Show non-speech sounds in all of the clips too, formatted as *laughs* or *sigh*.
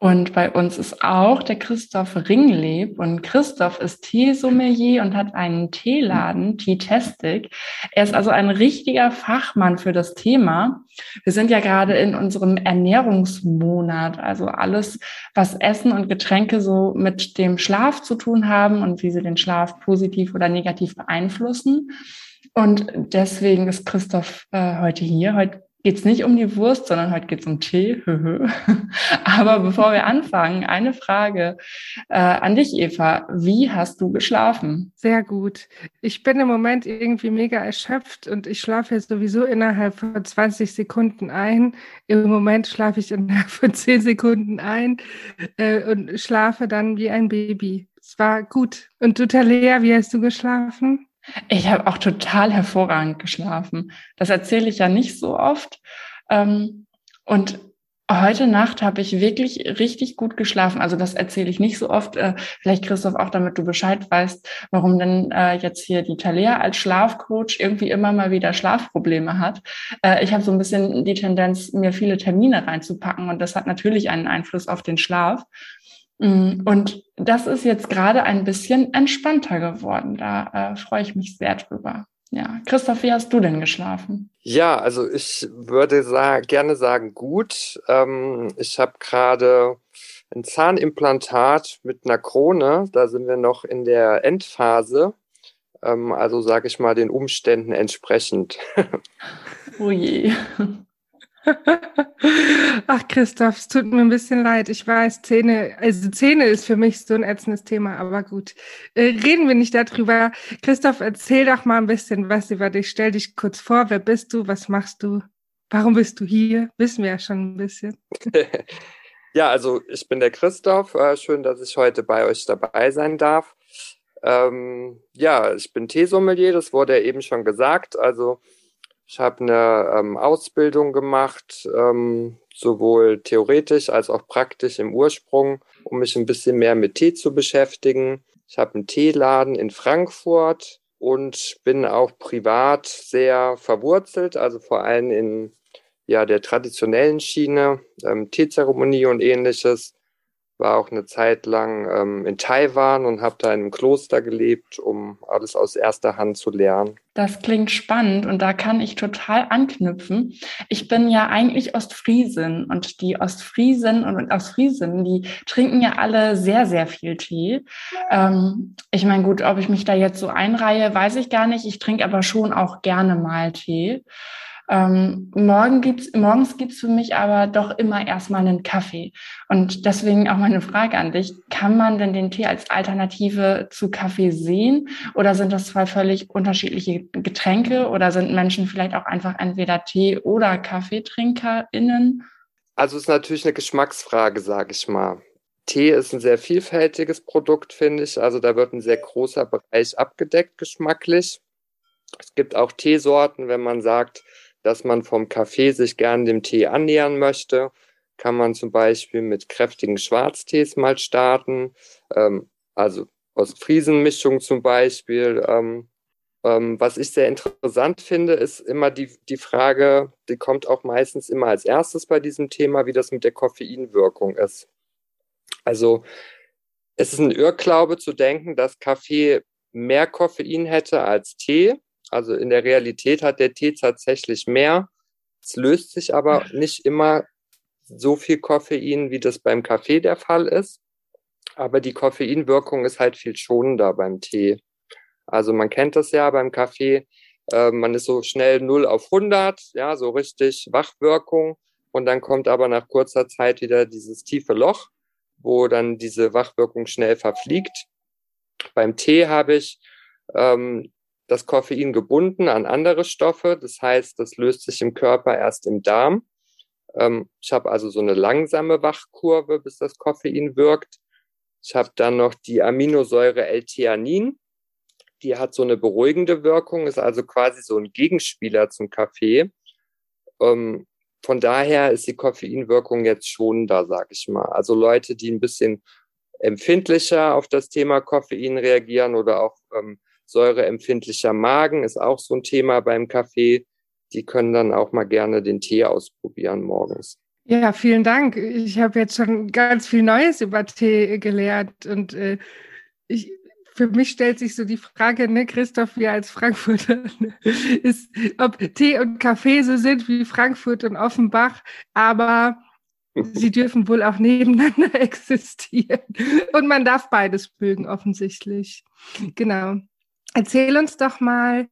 Und bei uns ist auch der Christoph Ringleb. Und Christoph ist Teesommelier und hat einen Teeladen, Teetastic. Er ist also ein richtiger Fachmann für das Thema. Wir sind ja gerade in unserem Ernährungsmonat, also alles, was Essen und Getränke so mit dem Schlaf zu tun haben und wie sie den Schlaf positiv oder negativ beeinflussen. Und deswegen ist Christoph äh, heute hier. Heute geht es nicht um die Wurst, sondern heute geht es um Tee. *laughs* Aber bevor wir anfangen, eine Frage äh, an dich, Eva. Wie hast du geschlafen? Sehr gut. Ich bin im Moment irgendwie mega erschöpft und ich schlafe jetzt sowieso innerhalb von 20 Sekunden ein. Im Moment schlafe ich innerhalb von 10 Sekunden ein äh, und schlafe dann wie ein Baby. Es war gut. Und du, Talea, wie hast du geschlafen? Ich habe auch total hervorragend geschlafen. Das erzähle ich ja nicht so oft. Ähm, und heute Nacht habe ich wirklich richtig gut geschlafen. Also das erzähle ich nicht so oft. Äh, vielleicht Christoph auch, damit du Bescheid weißt, warum denn äh, jetzt hier die Talea als Schlafcoach irgendwie immer mal wieder Schlafprobleme hat. Äh, ich habe so ein bisschen die Tendenz, mir viele Termine reinzupacken und das hat natürlich einen Einfluss auf den Schlaf. Mm, und das ist jetzt gerade ein bisschen entspannter geworden. Da äh, freue ich mich sehr drüber. Ja, Christoph, wie hast du denn geschlafen? Ja, also ich würde sa gerne sagen, gut. Ähm, ich habe gerade ein Zahnimplantat mit einer Krone. Da sind wir noch in der Endphase. Ähm, also sage ich mal den Umständen entsprechend. *laughs* oh je. *laughs* Ach, Christoph, es tut mir ein bisschen leid. Ich weiß, Zähne, also Zähne ist für mich so ein ätzendes Thema, aber gut. Äh, reden wir nicht darüber. Christoph, erzähl doch mal ein bisschen was über dich. Stell dich kurz vor. Wer bist du? Was machst du? Warum bist du hier? Wissen wir ja schon ein bisschen. *laughs* ja, also ich bin der Christoph. Äh, schön, dass ich heute bei euch dabei sein darf. Ähm, ja, ich bin Teesommelier, das wurde ja eben schon gesagt. Also ich habe eine ähm, Ausbildung gemacht, ähm, sowohl theoretisch als auch praktisch im Ursprung, um mich ein bisschen mehr mit Tee zu beschäftigen. Ich habe einen Teeladen in Frankfurt und bin auch privat sehr verwurzelt, also vor allem in ja, der traditionellen Schiene, ähm, Teezeremonie und ähnliches war auch eine Zeit lang ähm, in Taiwan und habe da in einem Kloster gelebt, um alles aus erster Hand zu lernen. Das klingt spannend und da kann ich total anknüpfen. Ich bin ja eigentlich Ostfriesin und die Ostfriesen und Ostfriesen, die trinken ja alle sehr, sehr viel Tee. Ähm, ich meine, gut, ob ich mich da jetzt so einreihe, weiß ich gar nicht. Ich trinke aber schon auch gerne mal Tee. Ähm, morgen gibt's, morgens gibt's für mich aber doch immer erstmal einen Kaffee. Und deswegen auch meine Frage an dich. Kann man denn den Tee als Alternative zu Kaffee sehen? Oder sind das zwei völlig unterschiedliche Getränke? Oder sind Menschen vielleicht auch einfach entweder Tee- oder KaffeetrinkerInnen? Also es ist natürlich eine Geschmacksfrage, sage ich mal. Tee ist ein sehr vielfältiges Produkt, finde ich. Also da wird ein sehr großer Bereich abgedeckt geschmacklich. Es gibt auch Teesorten, wenn man sagt, dass man vom Kaffee sich gern dem Tee annähern möchte, kann man zum Beispiel mit kräftigen Schwarztees mal starten, ähm, also Ostfriesenmischung zum Beispiel. Ähm, ähm, was ich sehr interessant finde, ist immer die, die Frage, die kommt auch meistens immer als erstes bei diesem Thema, wie das mit der Koffeinwirkung ist. Also es ist ein Irrglaube zu denken, dass Kaffee mehr Koffein hätte als Tee. Also in der Realität hat der Tee tatsächlich mehr. Es löst sich aber nicht immer so viel Koffein, wie das beim Kaffee der Fall ist. Aber die Koffeinwirkung ist halt viel schonender beim Tee. Also man kennt das ja beim Kaffee. Äh, man ist so schnell 0 auf 100, ja, so richtig Wachwirkung. Und dann kommt aber nach kurzer Zeit wieder dieses tiefe Loch, wo dann diese Wachwirkung schnell verfliegt. Beim Tee habe ich ähm, das Koffein gebunden an andere Stoffe. Das heißt, das löst sich im Körper erst im Darm. Ähm, ich habe also so eine langsame Wachkurve, bis das Koffein wirkt. Ich habe dann noch die Aminosäure L-Theanin. Die hat so eine beruhigende Wirkung, ist also quasi so ein Gegenspieler zum Kaffee. Ähm, von daher ist die Koffeinwirkung jetzt schon da, sag ich mal. Also Leute, die ein bisschen empfindlicher auf das Thema Koffein reagieren oder auch ähm, säureempfindlicher Magen ist auch so ein Thema beim Kaffee. Die können dann auch mal gerne den Tee ausprobieren morgens. Ja, vielen Dank. Ich habe jetzt schon ganz viel Neues über Tee gelernt und äh, ich, für mich stellt sich so die Frage, ne, Christoph, wir als Frankfurter, ne, *laughs* ist, ob Tee und Kaffee so sind wie Frankfurt und Offenbach, aber *laughs* sie dürfen wohl auch nebeneinander *laughs* existieren. Und man darf beides mögen, offensichtlich. Genau. Erzähl uns doch mal,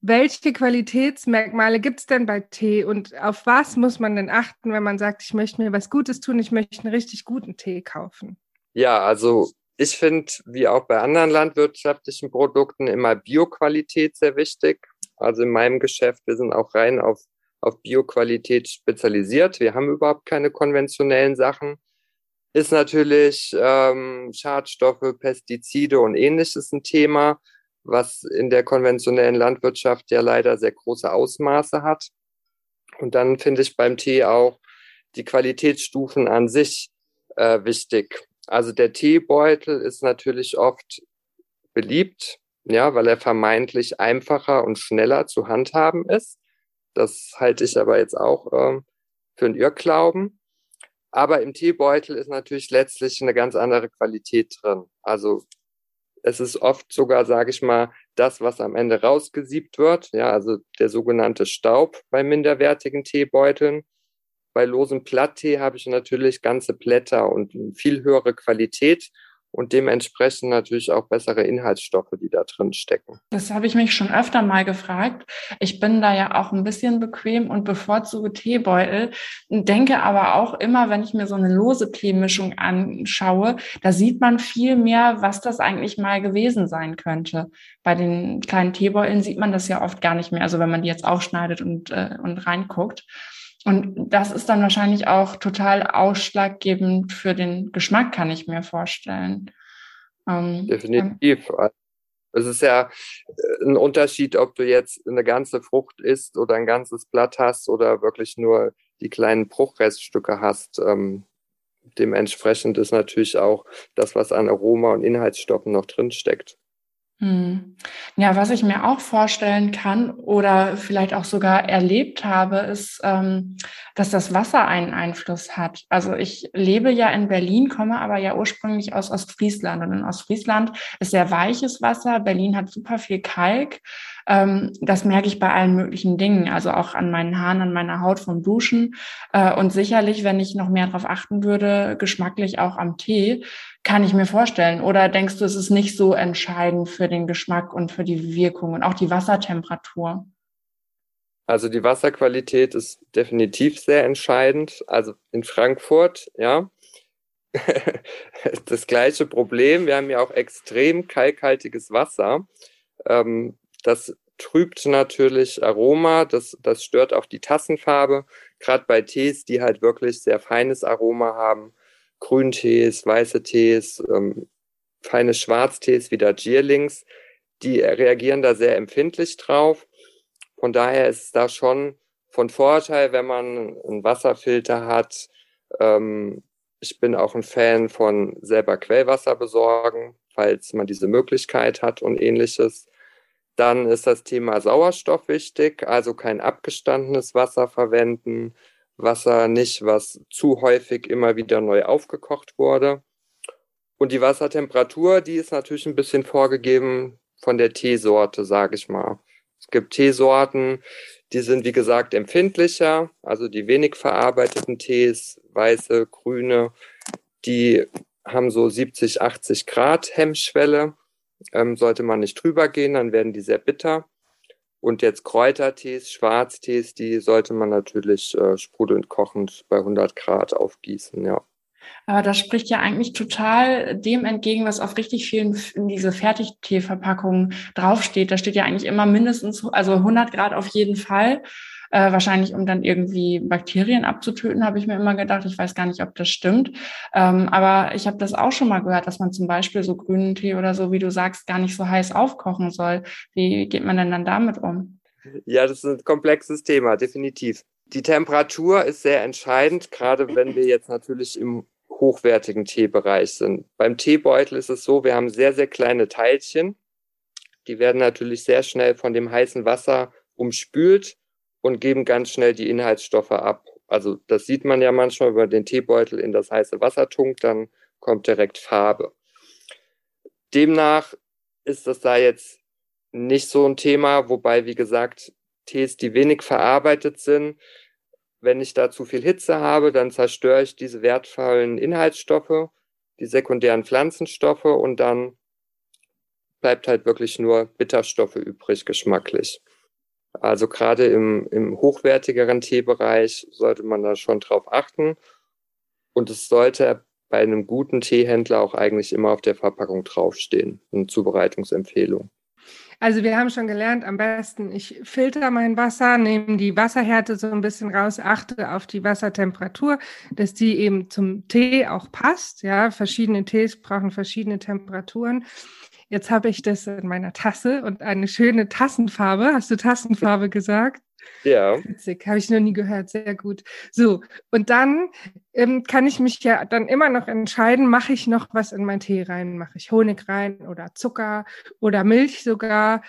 welche Qualitätsmerkmale gibt es denn bei Tee und auf was muss man denn achten, wenn man sagt, ich möchte mir was Gutes tun, ich möchte einen richtig guten Tee kaufen? Ja, also ich finde, wie auch bei anderen landwirtschaftlichen Produkten, immer Bioqualität sehr wichtig. Also in meinem Geschäft, wir sind auch rein auf, auf Bioqualität spezialisiert. Wir haben überhaupt keine konventionellen Sachen. Ist natürlich ähm, Schadstoffe, Pestizide und ähnliches ein Thema was in der konventionellen Landwirtschaft ja leider sehr große Ausmaße hat. Und dann finde ich beim Tee auch die Qualitätsstufen an sich äh, wichtig. Also der Teebeutel ist natürlich oft beliebt, ja, weil er vermeintlich einfacher und schneller zu handhaben ist. Das halte ich aber jetzt auch ähm, für einen Irrglauben. Aber im Teebeutel ist natürlich letztlich eine ganz andere Qualität drin. Also es ist oft sogar, sage ich mal, das, was am Ende rausgesiebt wird, ja, also der sogenannte Staub bei minderwertigen Teebeuteln. Bei losem Platttee habe ich natürlich ganze Blätter und viel höhere Qualität und dementsprechend natürlich auch bessere Inhaltsstoffe, die da drin stecken. Das habe ich mich schon öfter mal gefragt. Ich bin da ja auch ein bisschen bequem und bevorzuge Teebeutel, denke aber auch immer, wenn ich mir so eine lose Teemischung anschaue, da sieht man viel mehr, was das eigentlich mal gewesen sein könnte. Bei den kleinen Teebeuteln sieht man das ja oft gar nicht mehr, also wenn man die jetzt aufschneidet und, äh, und reinguckt. Und das ist dann wahrscheinlich auch total ausschlaggebend für den Geschmack, kann ich mir vorstellen. Ähm, Definitiv. Es ist ja äh, ein Unterschied, ob du jetzt eine ganze Frucht isst oder ein ganzes Blatt hast oder wirklich nur die kleinen Bruchreststücke hast. Ähm, dementsprechend ist natürlich auch das, was an Aroma und Inhaltsstoffen noch drin steckt. Hm. Ja, was ich mir auch vorstellen kann oder vielleicht auch sogar erlebt habe, ist, ähm, dass das Wasser einen Einfluss hat. Also ich lebe ja in Berlin, komme aber ja ursprünglich aus Ostfriesland und in Ostfriesland ist sehr weiches Wasser. Berlin hat super viel Kalk. Ähm, das merke ich bei allen möglichen Dingen, also auch an meinen Haaren, an meiner Haut vom Duschen äh, und sicherlich, wenn ich noch mehr darauf achten würde, geschmacklich auch am Tee kann ich mir vorstellen. Oder denkst du, es ist nicht so entscheidend für den Geschmack und für die Wirkung und auch die Wassertemperatur? Also die Wasserqualität ist definitiv sehr entscheidend. Also in Frankfurt, ja, *laughs* das gleiche Problem. Wir haben ja auch extrem kalkhaltiges Wasser. Ähm, das trübt natürlich Aroma, das, das stört auch die Tassenfarbe. Gerade bei Tees, die halt wirklich sehr feines Aroma haben, Grüntees, weiße Tees, ähm, feine Schwarztees wie der Gierlings, die reagieren da sehr empfindlich drauf. Von daher ist es da schon von Vorteil, wenn man einen Wasserfilter hat. Ähm, ich bin auch ein Fan von selber Quellwasser besorgen, falls man diese Möglichkeit hat und ähnliches. Dann ist das Thema Sauerstoff wichtig, also kein abgestandenes Wasser verwenden, Wasser nicht, was zu häufig immer wieder neu aufgekocht wurde. Und die Wassertemperatur, die ist natürlich ein bisschen vorgegeben von der Teesorte, sage ich mal. Es gibt Teesorten, die sind wie gesagt empfindlicher, also die wenig verarbeiteten Tees, weiße, grüne, die haben so 70, 80 Grad Hemmschwelle. Ähm, sollte man nicht drüber gehen, dann werden die sehr bitter. Und jetzt Kräutertees, Schwarztees, die sollte man natürlich äh, sprudelnd kochend bei 100 Grad aufgießen, ja. Aber das spricht ja eigentlich total dem entgegen, was auf richtig vielen in diese Fertigteeverpackungen draufsteht. Da steht ja eigentlich immer mindestens, also 100 Grad auf jeden Fall. Äh, wahrscheinlich, um dann irgendwie Bakterien abzutöten, habe ich mir immer gedacht. Ich weiß gar nicht, ob das stimmt. Ähm, aber ich habe das auch schon mal gehört, dass man zum Beispiel so grünen Tee oder so, wie du sagst, gar nicht so heiß aufkochen soll. Wie geht man denn dann damit um? Ja, das ist ein komplexes Thema, definitiv. Die Temperatur ist sehr entscheidend, gerade wenn wir jetzt natürlich im hochwertigen Teebereich sind. Beim Teebeutel ist es so, wir haben sehr, sehr kleine Teilchen. Die werden natürlich sehr schnell von dem heißen Wasser umspült und geben ganz schnell die Inhaltsstoffe ab. Also das sieht man ja manchmal, man den Teebeutel in das heiße Wasser tunkt, dann kommt direkt Farbe. Demnach ist das da jetzt nicht so ein Thema, wobei, wie gesagt, Tees, die wenig verarbeitet sind, wenn ich da zu viel Hitze habe, dann zerstöre ich diese wertvollen Inhaltsstoffe, die sekundären Pflanzenstoffe und dann bleibt halt wirklich nur Bitterstoffe übrig, geschmacklich. Also gerade im, im hochwertigeren Teebereich sollte man da schon drauf achten. Und es sollte bei einem guten Teehändler auch eigentlich immer auf der Verpackung draufstehen, eine Zubereitungsempfehlung. Also wir haben schon gelernt, am besten ich filter mein Wasser, nehme die Wasserhärte so ein bisschen raus, achte auf die Wassertemperatur, dass die eben zum Tee auch passt. Ja, verschiedene Tees brauchen verschiedene Temperaturen. Jetzt habe ich das in meiner Tasse und eine schöne Tassenfarbe. Hast du Tassenfarbe gesagt? Ja. Witzig, habe ich noch nie gehört, sehr gut. So, und dann ähm, kann ich mich ja dann immer noch entscheiden, mache ich noch was in meinen Tee rein? Mache ich Honig rein oder Zucker oder Milch sogar?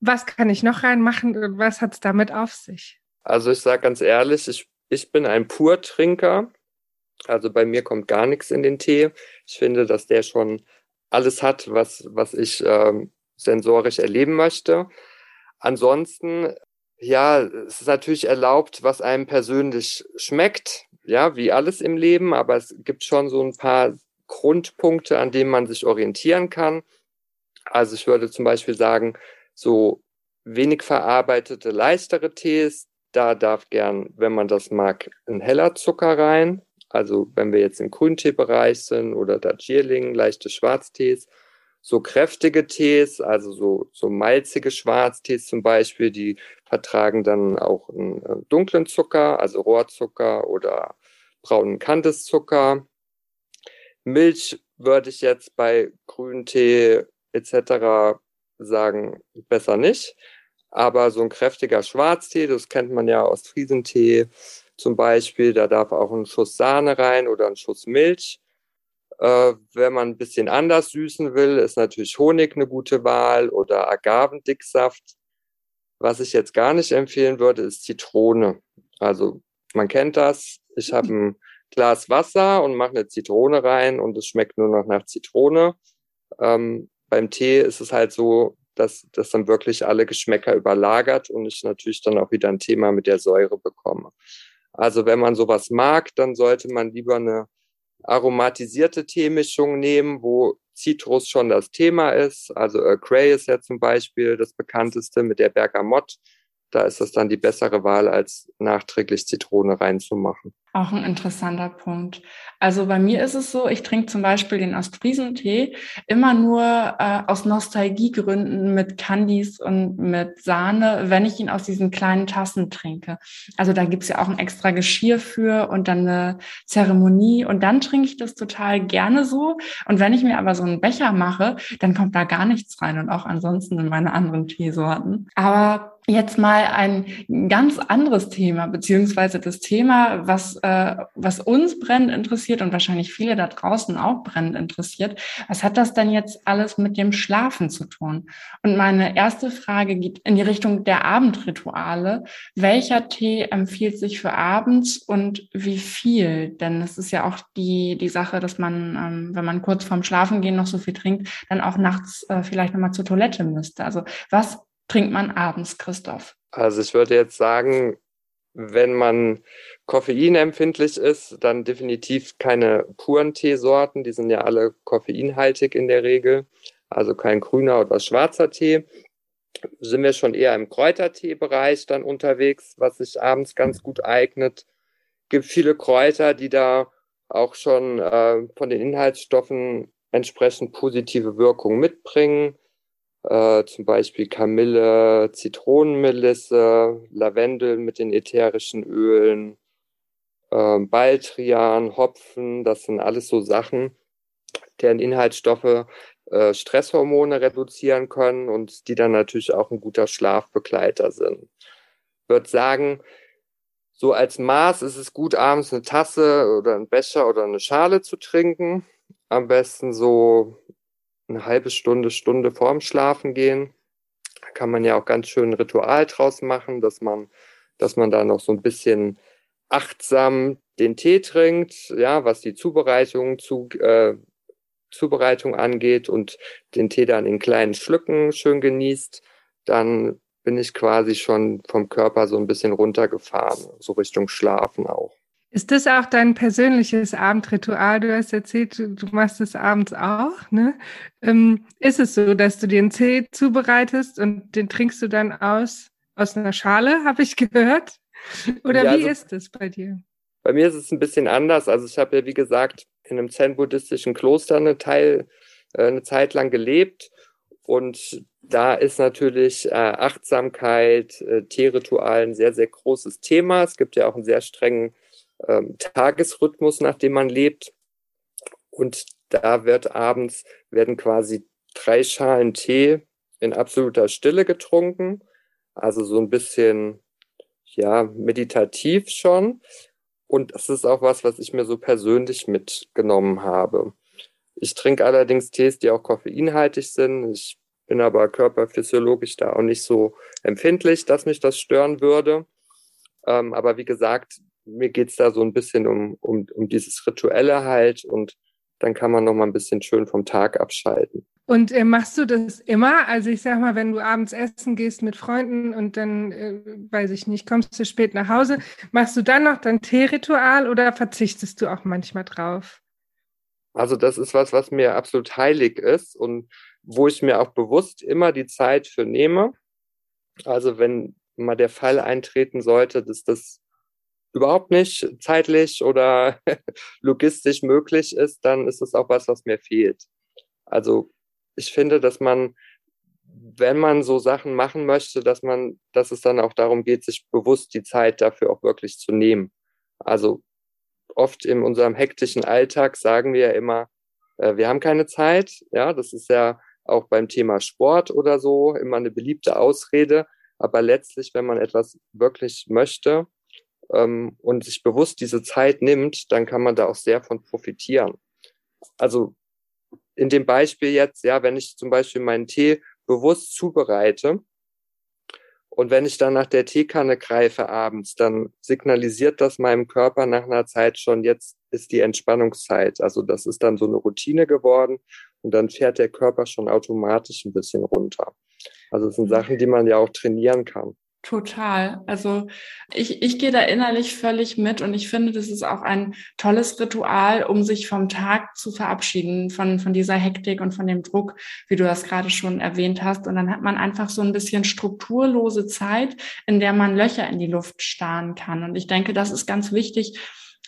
Was kann ich noch reinmachen und was hat es damit auf sich? Also ich sage ganz ehrlich, ich, ich bin ein Purtrinker. Also bei mir kommt gar nichts in den Tee. Ich finde, dass der schon alles hat, was, was ich ähm, sensorisch erleben möchte. Ansonsten ja, es ist natürlich erlaubt, was einem persönlich schmeckt, ja, wie alles im Leben, aber es gibt schon so ein paar Grundpunkte, an denen man sich orientieren kann. Also ich würde zum Beispiel sagen, so wenig verarbeitete, leichtere Tees, da darf gern, wenn man das mag, ein heller Zucker rein. Also wenn wir jetzt im Grünteebereich sind oder Darjeeling, leichte Schwarztees, so kräftige Tees, also so, so malzige Schwarztees zum Beispiel, die vertragen dann auch einen äh, dunklen Zucker, also Rohrzucker oder braunen Kandiszucker. Milch würde ich jetzt bei Grüntee etc. sagen, besser nicht. Aber so ein kräftiger Schwarztee, das kennt man ja aus Friesentee zum Beispiel, da darf auch ein Schuss Sahne rein oder ein Schuss Milch. Äh, wenn man ein bisschen anders süßen will, ist natürlich Honig eine gute Wahl oder Agavendicksaft. Was ich jetzt gar nicht empfehlen würde, ist Zitrone. Also man kennt das. Ich habe ein Glas Wasser und mache eine Zitrone rein und es schmeckt nur noch nach Zitrone. Ähm, beim Tee ist es halt so, dass das dann wirklich alle Geschmäcker überlagert und ich natürlich dann auch wieder ein Thema mit der Säure bekomme. Also wenn man sowas mag, dann sollte man lieber eine aromatisierte Teemischung nehmen, wo Citrus schon das Thema ist. Also Earl Grey ist ja zum Beispiel das bekannteste mit der Bergamott da ist das dann die bessere Wahl, als nachträglich Zitrone reinzumachen. Auch ein interessanter Punkt. Also bei mir ist es so, ich trinke zum Beispiel den Ostfriesentee immer nur äh, aus Nostalgiegründen mit Candies und mit Sahne, wenn ich ihn aus diesen kleinen Tassen trinke. Also da gibt's ja auch ein extra Geschirr für und dann eine Zeremonie und dann trinke ich das total gerne so. Und wenn ich mir aber so einen Becher mache, dann kommt da gar nichts rein und auch ansonsten in meine anderen Teesorten. Aber Jetzt mal ein ganz anderes Thema, beziehungsweise das Thema, was, äh, was uns brennend interessiert und wahrscheinlich viele da draußen auch brennend interessiert. Was hat das denn jetzt alles mit dem Schlafen zu tun? Und meine erste Frage geht in die Richtung der Abendrituale. Welcher Tee empfiehlt sich für abends und wie viel? Denn es ist ja auch die, die Sache, dass man, ähm, wenn man kurz vorm Schlafengehen noch so viel trinkt, dann auch nachts äh, vielleicht nochmal zur Toilette müsste. Also was trinkt man abends, Christoph? Also ich würde jetzt sagen, wenn man koffeinempfindlich ist, dann definitiv keine puren Teesorten. Die sind ja alle koffeinhaltig in der Regel. Also kein grüner oder schwarzer Tee. Sind wir schon eher im Kräutertee-Bereich dann unterwegs, was sich abends ganz gut eignet. Gibt viele Kräuter, die da auch schon äh, von den Inhaltsstoffen entsprechend positive Wirkung mitbringen. Äh, zum Beispiel Kamille, Zitronenmelisse, Lavendel mit den ätherischen Ölen, äh, Baldrian, Hopfen, das sind alles so Sachen, deren Inhaltsstoffe äh, Stresshormone reduzieren können und die dann natürlich auch ein guter Schlafbegleiter sind. Ich würde sagen, so als Maß ist es gut, abends eine Tasse oder einen Becher oder eine Schale zu trinken. Am besten so eine halbe Stunde, Stunde vorm Schlafen gehen. Da kann man ja auch ganz schön ein Ritual draus machen, dass man, dass man da noch so ein bisschen achtsam den Tee trinkt, ja, was die Zubereitung zu, äh, Zubereitung angeht und den Tee dann in kleinen Schlücken schön genießt, dann bin ich quasi schon vom Körper so ein bisschen runtergefahren, so Richtung Schlafen auch. Ist das auch dein persönliches Abendritual? Du hast erzählt, du machst es abends auch. Ne? Ähm, ist es so, dass du den Tee zubereitest und den trinkst du dann aus, aus einer Schale, habe ich gehört? Oder ja, wie also, ist es bei dir? Bei mir ist es ein bisschen anders. Also ich habe ja, wie gesagt, in einem zen-buddhistischen Kloster eine, Teil, äh, eine Zeit lang gelebt. Und da ist natürlich äh, Achtsamkeit, äh, Teeritual ein sehr, sehr großes Thema. Es gibt ja auch einen sehr strengen ähm, Tagesrhythmus, nach dem man lebt. Und da wird abends, werden quasi drei Schalen Tee in absoluter Stille getrunken. Also so ein bisschen, ja, meditativ schon. Und das ist auch was, was ich mir so persönlich mitgenommen habe. Ich trinke allerdings Tees, die auch koffeinhaltig sind. Ich bin aber körperphysiologisch da auch nicht so empfindlich, dass mich das stören würde. Ähm, aber wie gesagt, mir geht's da so ein bisschen um, um, um dieses Rituelle halt und dann kann man noch mal ein bisschen schön vom Tag abschalten. Und äh, machst du das immer? Also ich sag mal, wenn du abends essen gehst mit Freunden und dann, äh, weiß ich nicht, kommst du spät nach Hause, machst du dann noch dein Teeritual oder verzichtest du auch manchmal drauf? Also das ist was, was mir absolut heilig ist und wo ich mir auch bewusst immer die Zeit für nehme. Also wenn mal der Fall eintreten sollte, dass das überhaupt nicht zeitlich oder *laughs* logistisch möglich ist, dann ist es auch was, was mir fehlt. Also ich finde, dass man, wenn man so Sachen machen möchte, dass man, dass es dann auch darum geht, sich bewusst die Zeit dafür auch wirklich zu nehmen. Also oft in unserem hektischen Alltag sagen wir ja immer, äh, wir haben keine Zeit. Ja, das ist ja auch beim Thema Sport oder so immer eine beliebte Ausrede. Aber letztlich, wenn man etwas wirklich möchte ähm, und sich bewusst diese Zeit nimmt, dann kann man da auch sehr von profitieren. Also in dem Beispiel jetzt, ja, wenn ich zum Beispiel meinen Tee bewusst zubereite und wenn ich dann nach der Teekanne greife abends, dann signalisiert das meinem Körper nach einer Zeit schon, jetzt ist die Entspannungszeit. Also das ist dann so eine Routine geworden und dann fährt der Körper schon automatisch ein bisschen runter. Also es sind mhm. Sachen, die man ja auch trainieren kann. Total. Also ich, ich gehe da innerlich völlig mit und ich finde, das ist auch ein tolles Ritual, um sich vom Tag zu verabschieden, von, von dieser Hektik und von dem Druck, wie du das gerade schon erwähnt hast. Und dann hat man einfach so ein bisschen strukturlose Zeit, in der man Löcher in die Luft starren kann. Und ich denke, das ist ganz wichtig,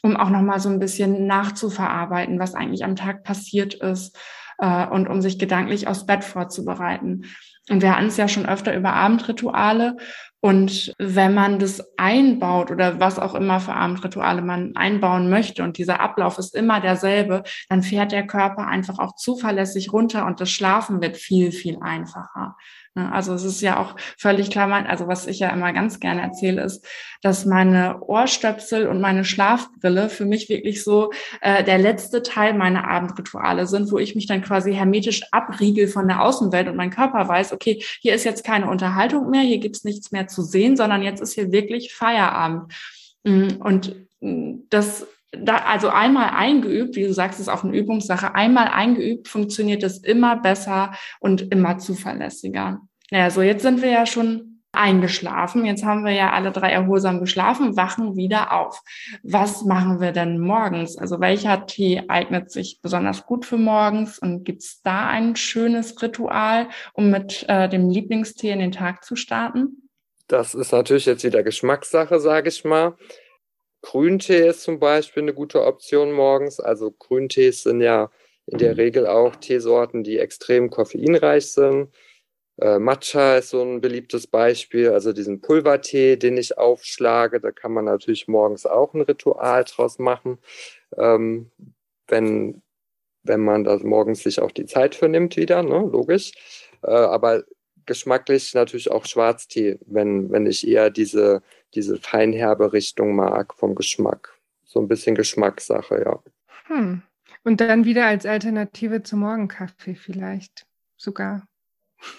um auch nochmal so ein bisschen nachzuverarbeiten, was eigentlich am Tag passiert ist äh, und um sich gedanklich aufs Bett vorzubereiten. Und wir hatten es ja schon öfter über Abendrituale. Und wenn man das einbaut oder was auch immer für Abendrituale man einbauen möchte und dieser Ablauf ist immer derselbe, dann fährt der Körper einfach auch zuverlässig runter und das Schlafen wird viel, viel einfacher. Ne, also es ist ja auch völlig klar, also was ich ja immer ganz gerne erzähle, ist, dass meine Ohrstöpsel und meine Schlafbrille für mich wirklich so äh, der letzte Teil meiner Abendrituale sind, wo ich mich dann quasi hermetisch abriegel von der Außenwelt und mein Körper weiß, okay, hier ist jetzt keine Unterhaltung mehr, hier gibt's nichts mehr zu sehen, sondern jetzt ist hier wirklich Feierabend. Mm, und mm, das da, also einmal eingeübt, wie du sagst, ist auch eine Übungssache, einmal eingeübt funktioniert es immer besser und immer zuverlässiger. Naja, so jetzt sind wir ja schon eingeschlafen. Jetzt haben wir ja alle drei erholsam geschlafen, wachen wieder auf. Was machen wir denn morgens? Also welcher Tee eignet sich besonders gut für morgens? Und gibt's da ein schönes Ritual, um mit äh, dem Lieblingstee in den Tag zu starten? Das ist natürlich jetzt wieder Geschmackssache, sage ich mal. Grüntee ist zum Beispiel eine gute Option morgens. Also Grüntees sind ja in der Regel auch Teesorten, die extrem koffeinreich sind. Äh, Matcha ist so ein beliebtes Beispiel, also diesen Pulvertee, den ich aufschlage. Da kann man natürlich morgens auch ein Ritual draus machen, ähm, wenn, wenn man da morgens sich auch die Zeit für nimmt wieder, ne? logisch. Äh, aber geschmacklich natürlich auch Schwarztee, wenn, wenn ich eher diese, diese feinherbe Richtung mag vom Geschmack. So ein bisschen Geschmackssache, ja. Hm. Und dann wieder als Alternative zum Morgenkaffee vielleicht sogar.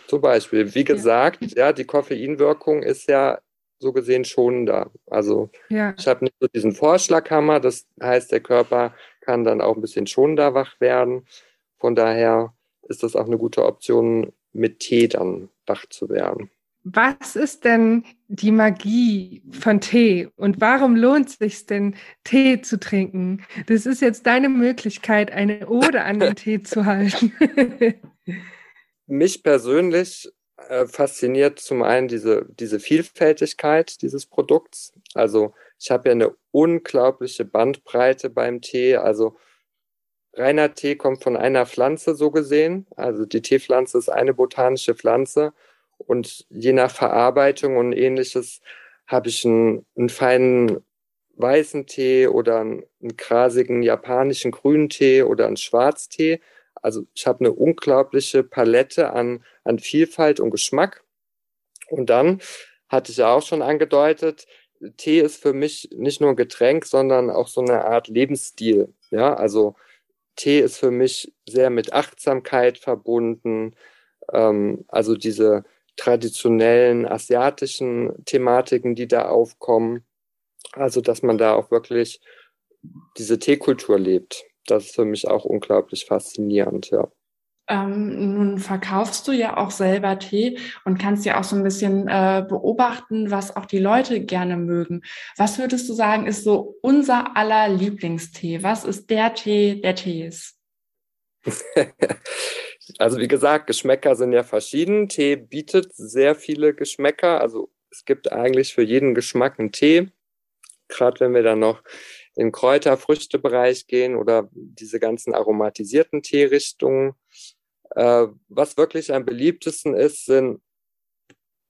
Zum Beispiel, wie gesagt, ja, ja die Koffeinwirkung ist ja so gesehen schon da. Also ja. ich habe nicht so diesen Vorschlaghammer, das heißt, der Körper kann dann auch ein bisschen schonender wach werden. Von daher ist das auch eine gute Option, mit Tee dann wach zu werden. Was ist denn die Magie von Tee und warum lohnt es sich denn, Tee zu trinken? Das ist jetzt deine Möglichkeit, eine Ode an den Tee zu halten. *laughs* Mich persönlich äh, fasziniert zum einen diese, diese Vielfältigkeit dieses Produkts. Also ich habe ja eine unglaubliche Bandbreite beim Tee. Also reiner Tee kommt von einer Pflanze so gesehen. Also die Teepflanze ist eine botanische Pflanze und je nach Verarbeitung und ähnliches habe ich einen, einen feinen weißen Tee oder einen, einen grasigen japanischen grünen Tee oder einen Schwarztee. Also ich habe eine unglaubliche Palette an, an Vielfalt und Geschmack. Und dann hatte ich ja auch schon angedeutet, Tee ist für mich nicht nur ein Getränk, sondern auch so eine Art Lebensstil. Ja, also Tee ist für mich sehr mit Achtsamkeit verbunden. Ähm, also diese traditionellen asiatischen Thematiken, die da aufkommen. Also, dass man da auch wirklich diese Teekultur lebt. Das ist für mich auch unglaublich faszinierend, ja. Ähm, nun verkaufst du ja auch selber Tee und kannst ja auch so ein bisschen äh, beobachten, was auch die Leute gerne mögen. Was würdest du sagen, ist so unser aller Lieblingstee? Was ist der Tee der Tees? *laughs* also wie gesagt, Geschmäcker sind ja verschieden. Tee bietet sehr viele Geschmäcker. Also es gibt eigentlich für jeden Geschmack einen Tee. Gerade wenn wir dann noch in Kräuter-Früchte-Bereich gehen oder diese ganzen aromatisierten Teerichtungen. Äh, was wirklich am beliebtesten ist, sind,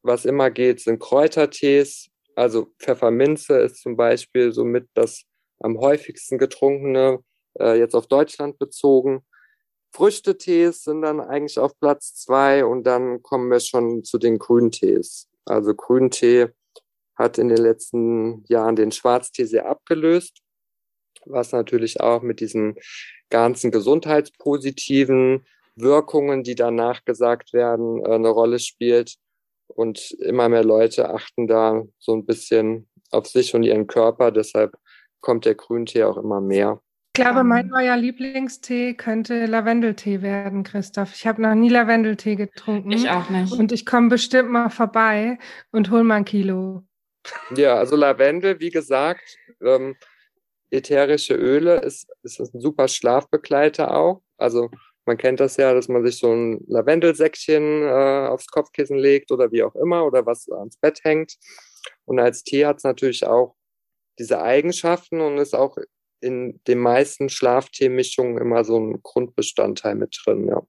was immer geht, sind Kräutertees. Also Pfefferminze ist zum Beispiel somit das am häufigsten getrunkene, äh, jetzt auf Deutschland bezogen. Früchtetees sind dann eigentlich auf Platz zwei und dann kommen wir schon zu den Grüntees. Also Grüntee hat in den letzten Jahren den Schwarztee sehr abgelöst, was natürlich auch mit diesen ganzen gesundheitspositiven Wirkungen, die danach gesagt werden, äh, eine Rolle spielt. Und immer mehr Leute achten da so ein bisschen auf sich und ihren Körper. Deshalb kommt der Grüntee auch immer mehr. Ich glaube, mein neuer Lieblingstee könnte Lavendeltee werden, Christoph. Ich habe noch nie Lavendeltee getrunken. Ich auch nicht. Und ich komme bestimmt mal vorbei und hol mal ein Kilo. Ja, also Lavendel, wie gesagt, ähm, ätherische Öle ist, ist ein super Schlafbegleiter auch. Also man kennt das ja, dass man sich so ein Lavendelsäckchen äh, aufs Kopfkissen legt oder wie auch immer oder was ans Bett hängt. Und als Tee hat es natürlich auch diese Eigenschaften und ist auch in den meisten Schlafteemischungen immer so ein Grundbestandteil mit drin, ja.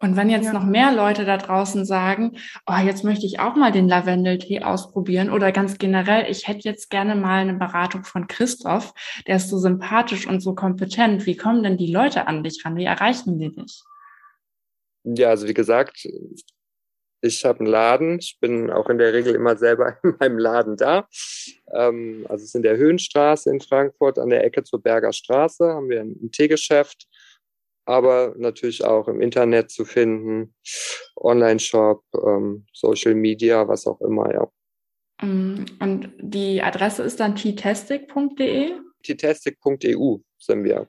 Und wenn jetzt ja. noch mehr Leute da draußen sagen, oh, jetzt möchte ich auch mal den Lavendeltee ausprobieren oder ganz generell, ich hätte jetzt gerne mal eine Beratung von Christoph, der ist so sympathisch und so kompetent. Wie kommen denn die Leute an dich ran? Wie erreichen die dich? Ja, also wie gesagt, ich habe einen Laden. Ich bin auch in der Regel immer selber *laughs* in meinem Laden da. Ähm, also es ist in der Höhenstraße in Frankfurt an der Ecke zur Berger Straße haben wir ein, ein Teegeschäft aber natürlich auch im Internet zu finden, Online-Shop, ähm, Social Media, was auch immer, ja. Mm, und die Adresse ist dann ttestic.de? ttestic.eu sind wir.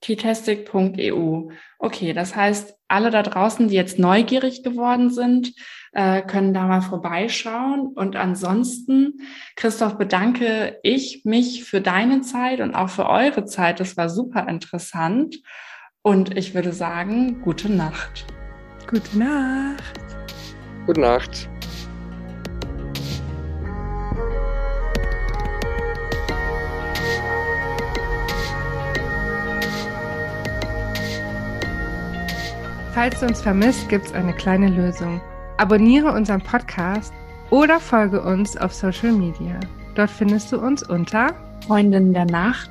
ttestic.eu. Okay, das heißt, alle da draußen, die jetzt neugierig geworden sind, äh, können da mal vorbeischauen. Und ansonsten, Christoph, bedanke ich mich für deine Zeit und auch für eure Zeit. Das war super interessant. Und ich würde sagen, gute Nacht. Gute Nacht. Gute Nacht. Falls du uns vermisst, gibt es eine kleine Lösung. Abonniere unseren Podcast oder folge uns auf Social Media. Dort findest du uns unter Freundin der Nacht